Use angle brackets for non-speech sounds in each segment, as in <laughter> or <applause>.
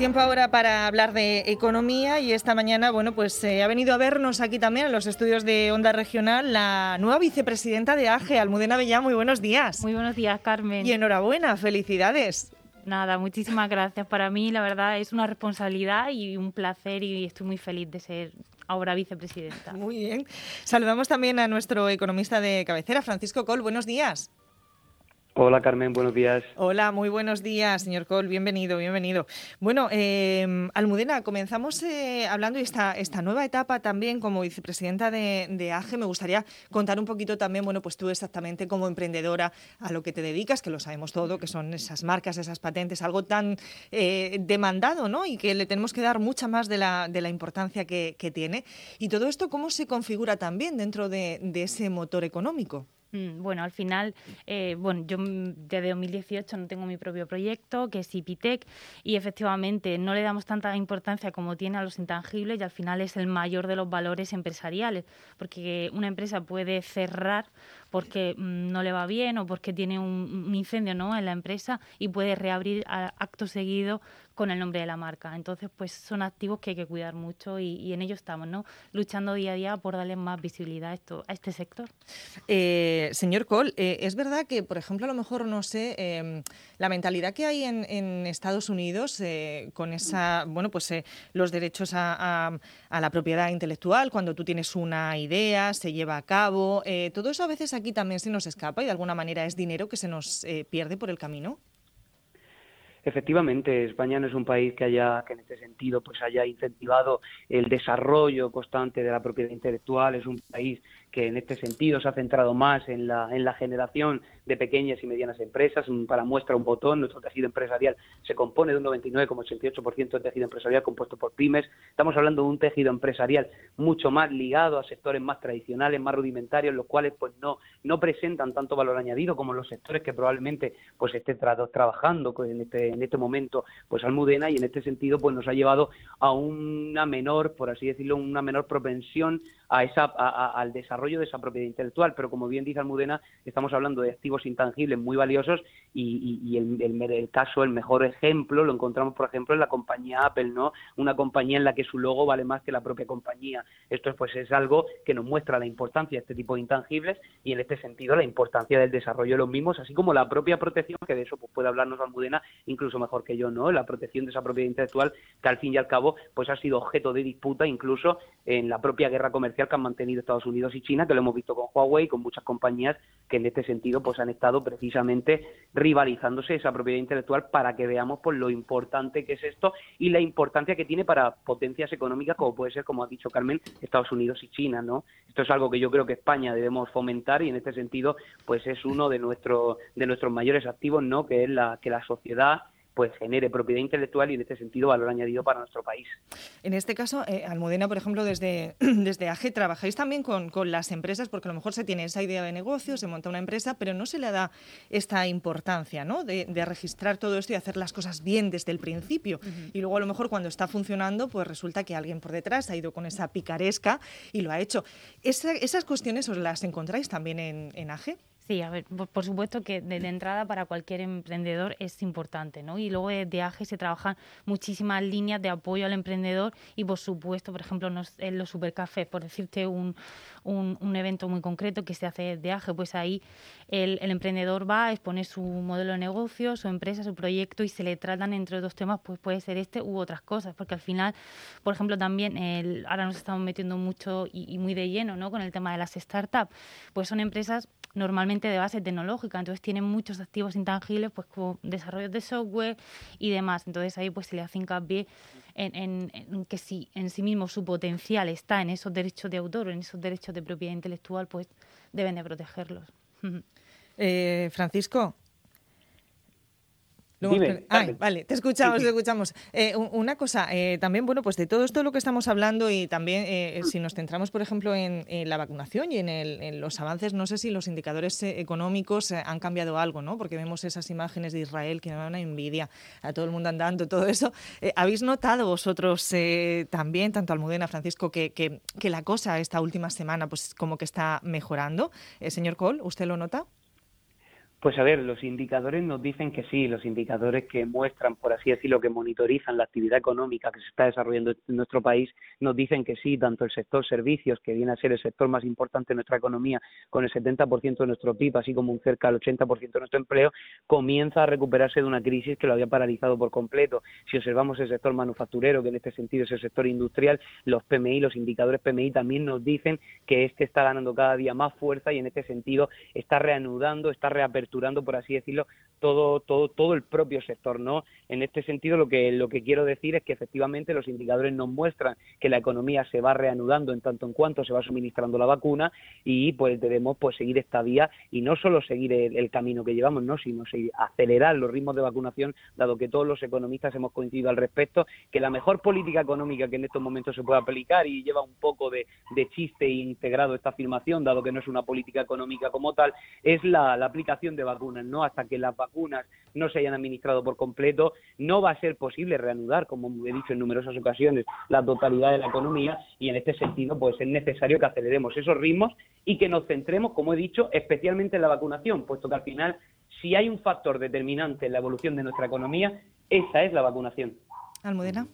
Tiempo ahora para hablar de economía y esta mañana, bueno, pues eh, ha venido a vernos aquí también en los estudios de Onda Regional la nueva vicepresidenta de AGE, Almudena Bellá. Muy buenos días. Muy buenos días, Carmen. Y enhorabuena, felicidades. Nada, muchísimas gracias. Para mí, la verdad, es una responsabilidad y un placer y estoy muy feliz de ser ahora vicepresidenta. Muy bien. Saludamos también a nuestro economista de cabecera, Francisco Col. Buenos días. Hola Carmen, buenos días. Hola, muy buenos días, señor Col, bienvenido, bienvenido. Bueno, eh, Almudena, comenzamos eh, hablando de esta, nueva etapa también como vicepresidenta de, AGE. Me gustaría contar un poquito también, bueno, pues tú exactamente como emprendedora a lo que te dedicas, que lo sabemos todo, que son esas marcas, esas patentes, algo tan eh, demandado, ¿no? Y que le tenemos que dar mucha más de la, de la importancia que, tiene. Y todo esto, ¿cómo se configura también dentro de ese motor económico? Mm, bueno, al final, eh, bueno, yo desde 2018 no tengo mi propio proyecto, que es IPITEC, y efectivamente no le damos tanta importancia como tiene a los intangibles y al final es el mayor de los valores empresariales, porque una empresa puede cerrar porque mm, no le va bien o porque tiene un, incendio ¿no? en la empresa y puede reabrir acto seguido con el nombre de la marca. Entonces, pues son activos que hay que cuidar mucho y, en ello estamos, ¿no? Luchando día a día por darle más visibilidad a, esto, a este sector. Eh, señor Cole, eh, es verdad que, por ejemplo, a lo mejor, no sé, em, la mentalidad que hay en, Estados Unidos eh, con esa, bueno, pues los derechos a, la propiedad intelectual, cuando tú tienes una idea, se lleva a cabo, todo eso a veces también se nos escapa y de alguna manera es dinero que se nos pierde por el camino. Efectivamente, España no es un país que haya, que en este sentido, pues haya incentivado el desarrollo constante de la propiedad intelectual. Es un país que en este sentido se ha centrado más en la, en la generación de pequeñas y medianas empresas. Para muestra un botón, nuestro tejido empresarial se compone de un 99,88% de tejido empresarial compuesto por pymes. Estamos hablando de un tejido empresarial mucho más ligado a sectores más tradicionales, más rudimentarios, los cuales pues no, no presentan tanto valor añadido como los sectores que probablemente pues esté trabajando en este, en este momento pues Almudena y en este sentido pues nos ha llevado a una menor, por así decirlo, una menor propensión a esa, al desarrollo de esa propiedad intelectual. Pero como bien dice Almudena, estamos hablando de activos intangibles muy valiosos y, el, caso, el mejor ejemplo, lo encontramos, por ejemplo, en la compañía Apple, ¿no? Una compañía en la que su logo vale más que la propia compañía. Esto pues es algo que nos muestra la importancia de este tipo de intangibles y en este sentido la importancia del desarrollo de los mismos, así como la propia protección, que de eso pues, puede hablarnos Almudena incluso mejor que yo, ¿no? La protección de esa propiedad intelectual que al fin y al cabo pues ha sido objeto de disputa incluso en la propia guerra comercial que han mantenido Estados Unidos y China, que lo hemos visto con Huawei, con muchas compañías que en este sentido pues han estado precisamente rivalizándose esa propiedad intelectual para que veamos pues lo importante que es esto y la importancia que tiene para potencias económicas como puede ser, como ha dicho Carmen, Estados Unidos y China, ¿no? Esto es algo que yo creo que España debemos fomentar y en este sentido pues es uno de nuestros de nuestros mayores activos, ¿no? Que es la que la sociedad pues genere propiedad intelectual y en este sentido valor añadido para nuestro país. En este caso, eh, Almudena, por ejemplo, desde, <clears throat> desde AGE trabajáis también con, las empresas porque a lo mejor se tiene esa idea de negocio, se monta una empresa, pero no se le da esta importancia ¿no? de, registrar todo esto y hacer las cosas bien desde el principio. Y luego a lo mejor cuando está funcionando, pues resulta que alguien por detrás ha ido con esa picaresca y lo ha hecho. ¿Esas cuestiones os las encontráis también en, en AGE? Sí, a ver, por, supuesto que de, entrada para cualquier emprendedor es importante, ¿no? Y luego de AGE se trabajan muchísimas líneas de apoyo al emprendedor y por supuesto, por ejemplo, en los supercafés, por decirte un, un, evento muy concreto que se hace de AGE, pues ahí el, emprendedor va a exponer su modelo de negocio, su empresa, su proyecto y se le tratan entre dos temas, pues puede ser este u otras cosas, porque al final, por ejemplo, también el, ahora nos estamos metiendo mucho y, y muy de lleno, ¿no? Con el tema de las startups, pues son empresas normalmente de base tecnológica, entonces tienen muchos activos intangibles, pues como desarrollos de software y demás. Entonces ahí pues se le hace hincapié en, en, que si en sí mismo su potencial está en esos derechos de autor o en esos derechos de propiedad intelectual, pues deben de protegerlos. <laughs> Eh, Francisco, vale, te escuchamos, te escuchamos. Eh, una cosa, eh, también, bueno, pues de todo esto lo que estamos hablando y también eh, si nos centramos, por ejemplo, en, la vacunación y en, los avances, no sé si los indicadores económicos han cambiado algo, ¿no? Porque vemos esas imágenes de Israel que me dan una envidia, a todo el mundo andando, todo eso. ¿Habéis notado vosotros también, tanto Almudena, Francisco, que, que, que, la cosa esta última semana, pues como que está mejorando? señor Cole, ¿usted lo nota? Pues a ver, los indicadores nos dicen que sí, los indicadores que muestran, por así decirlo, que monitorizan la actividad económica que se está desarrollando en nuestro país, nos dicen que sí, tanto el sector servicios, que viene a ser el sector más importante de nuestra economía, con el 70% de nuestro PIB, así como un cerca del 80% de nuestro empleo, comienza a recuperarse de una crisis que lo había paralizado por completo. Si observamos el sector manufacturero, que en este sentido es el sector industrial, los PMI, los indicadores PMI también nos dicen que este está ganando cada día más fuerza y en este sentido está reanudando, está reaperturando por así decirlo, todo, todo, todo el propio sector, ¿no? En este sentido, lo que, lo que quiero decir es que efectivamente los indicadores nos muestran que la economía se va reanudando en tanto en cuanto se va suministrando la vacuna y pues debemos pues seguir esta vía y no solo seguir el, camino que llevamos, ¿no? Sino acelerar los ritmos de vacunación, dado que todos los economistas hemos coincidido al respecto, que la mejor política económica que en estos momentos se puede aplicar y lleva un poco de, de chiste integrado esta afirmación, dado que no es una política económica como tal, es la, la aplicación de vacunas, ¿no? Hasta que las vacunas no se hayan administrado por completo, no va a ser posible reanudar, como he dicho en numerosas ocasiones, la totalidad de la economía y en este sentido pues es necesario que aceleremos esos ritmos y que nos centremos, como he dicho, especialmente en la vacunación, puesto que al final si hay un factor determinante en la evolución de nuestra economía, esa es la vacunación. Almudena.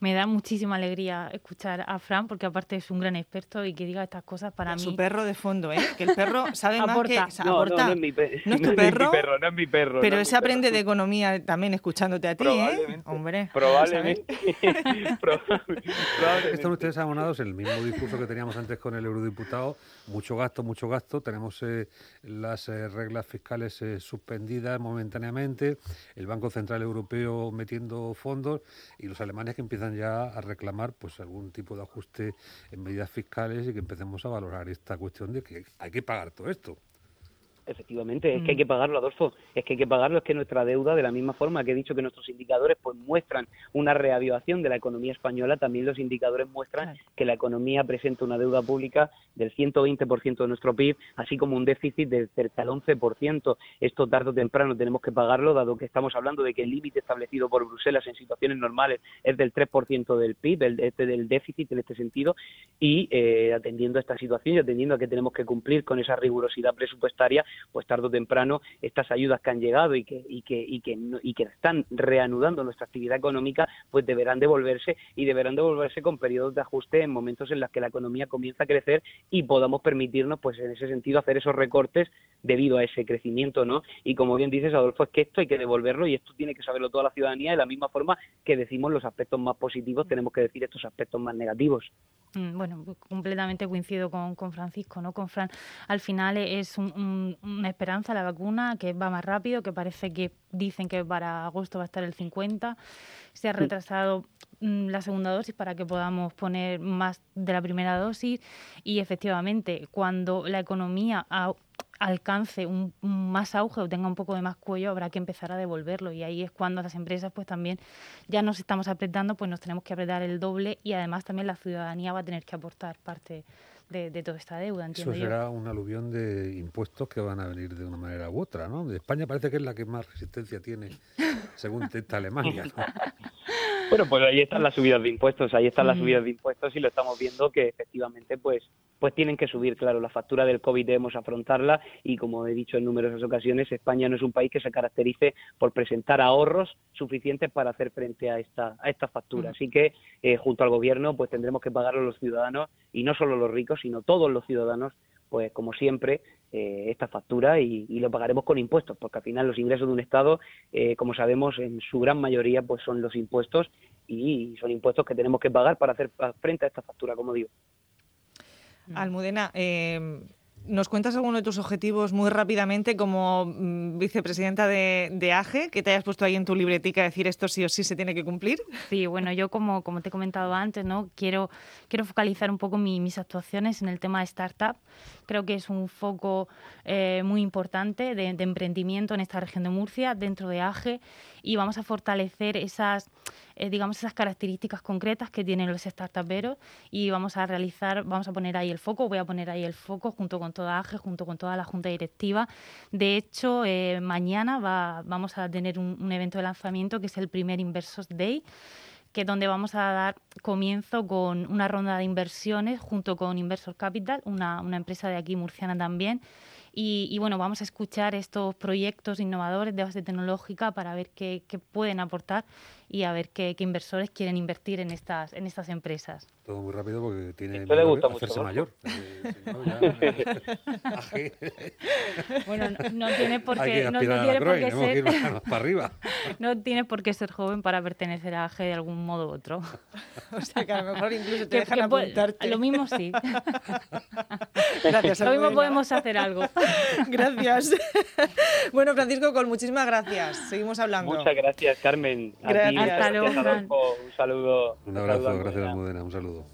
Me da muchísima alegría escuchar a Fran, porque aparte es un gran experto y que diga estas cosas para mí. Su perro de fondo, ¿eh? Que el perro sabe más que... No, no, no, es mi, perro. no es tu perro, no es mi perro. Pero se aprende de economía también escuchándote a ti, ¿eh? Hombre. Probablemente. <laughs> Están ustedes abonados en el mismo discurso que teníamos antes con el eurodiputado. Mucho gasto, mucho gasto. Tenemos eh, las eh, reglas fiscales eh, suspendidas momentáneamente, el Banco Central Europeo metiendo fondos y los alemanes que empiezan ya a reclamar pues algún tipo de ajuste en medidas fiscales y que empecemos a valorar esta cuestión de que hay que pagar todo esto. Efectivamente, es que hay que mm. pagarlo, Adolfo, es que hay que pagarlo, es que nuestra deuda, de la misma forma que he dicho que nuestros indicadores pues muestran una reavivación de la economía española, también los indicadores muestran que la economía presenta una deuda pública del 120% de nuestro PIB, así como un déficit del cerca del 11%. Esto tarde o temprano tenemos que pagarlo, dado que estamos hablando de que el límite establecido por Bruselas en situaciones normales es del 3% del PIB, el, este del déficit en este sentido, y eh, atendiendo a esta situación y atendiendo a que tenemos que cumplir con esa rigurosidad presupuestaria, pues tarde o temprano estas ayudas que han llegado y que, y que, y que, y que están reanudando nuestra actividad económica, pues deberán devolverse y deberán devolverse con periodos de ajuste en momentos en los que la economía comienza a crecer y podamos permitirnos, pues en ese sentido, hacer esos recortes debido a ese crecimiento, ¿no? Y como bien dices, Adolfo, es que esto hay que devolverlo y esto tiene que saberlo toda la ciudadanía de la misma forma que decimos los aspectos más positivos, tenemos que decir estos aspectos más negativos. Mm, bueno, completamente coincido con, con Francisco, ¿no? Con Fran, al final es una esperanza la vacuna que va más rápido, que parece que dicen que para agosto va a estar el 50. Se ha retrasado mm, la segunda dosis para que podamos poner más de la primera dosis y efectivamente cuando la economía alcance un, más auge o tenga un poco de más cuello, habrá que empezar a devolverlo. Y ahí es cuando las empresas, pues también ya nos estamos apretando, pues nos tenemos que apretar el doble y además también la ciudadanía va a tener que aportar parte de, toda esta deuda. Eso será un aluvión de impuestos que van a venir de una manera u otra, ¿no? España parece que es la que más resistencia tiene, según <laughs> intenta Alemania. <laughs> Bueno, pues ahí están las subidas de impuestos, ahí están las subidas de impuestos y lo estamos viendo que efectivamente pues pues tienen que subir, claro, la factura del COVID debemos afrontarla y como he dicho en numerosas ocasiones, España no es un país que se caracterice por presentar ahorros suficientes para hacer frente a esta a esta factura. Así que eh, junto al gobierno pues tendremos que pagarlo los ciudadanos y no solo los ricos, sino todos los ciudadanos pues como siempre, eh, esta factura y, lo pagaremos con impuestos, porque al final los ingresos de un Estado, eh, como sabemos, en su gran mayoría pues son los impuestos y son impuestos que tenemos que pagar para hacer frente a esta factura, como digo. Almudena, eh, ¿Nos cuentas alguno de tus objetivos muy rápidamente como mm, vicepresidenta de, AGE, que te hayas puesto ahí en tu libretica a decir esto sí o sí se tiene que cumplir? Sí, bueno, yo como, como te he comentado antes, ¿no? quiero, quiero focalizar un poco mis actuaciones en el tema de startup. Creo que es un foco eh, muy importante de, de, emprendimiento en esta región de Murcia, dentro de AGE, y vamos a fortalecer esas eh, digamos, esas características concretas que tienen los startuperos y vamos a realizar, vamos a poner ahí el foco, voy a poner ahí el foco junto con toda AGE, junto con toda la Junta Directiva. De hecho, eh, mañana va, vamos a tener un, evento de lanzamiento que es el primer Inversos Day que es donde vamos a dar comienzo con una ronda de inversiones junto con Inversor Capital, una empresa de aquí murciana también, Y, bueno, vamos a escuchar estos proyectos innovadores de base tecnológica para ver qué, pueden aportar y a ver qué, inversores quieren invertir en estas, en estas empresas. Todo muy rápido porque tiene que hacerse mayor. <laughs> bueno, no, tiene por qué, no, tiene por qué ser para arriba. <laughs> no tiene por qué ser joven para pertenecer a AG de algún modo u otro. <laughs> o sea que a lo mejor incluso te dejan apuntarte. Lo mismo sí. Gracias. Lo mismo podemos hacer algo. <laughs> gracias. <laughs> bueno, Francisco con muchísimas gracias. Seguimos hablando. Muchas gracias, Carmen. Gracias. Hasta luego, Un saludo. Un abrazo, gracias, Almudena. Un saludo.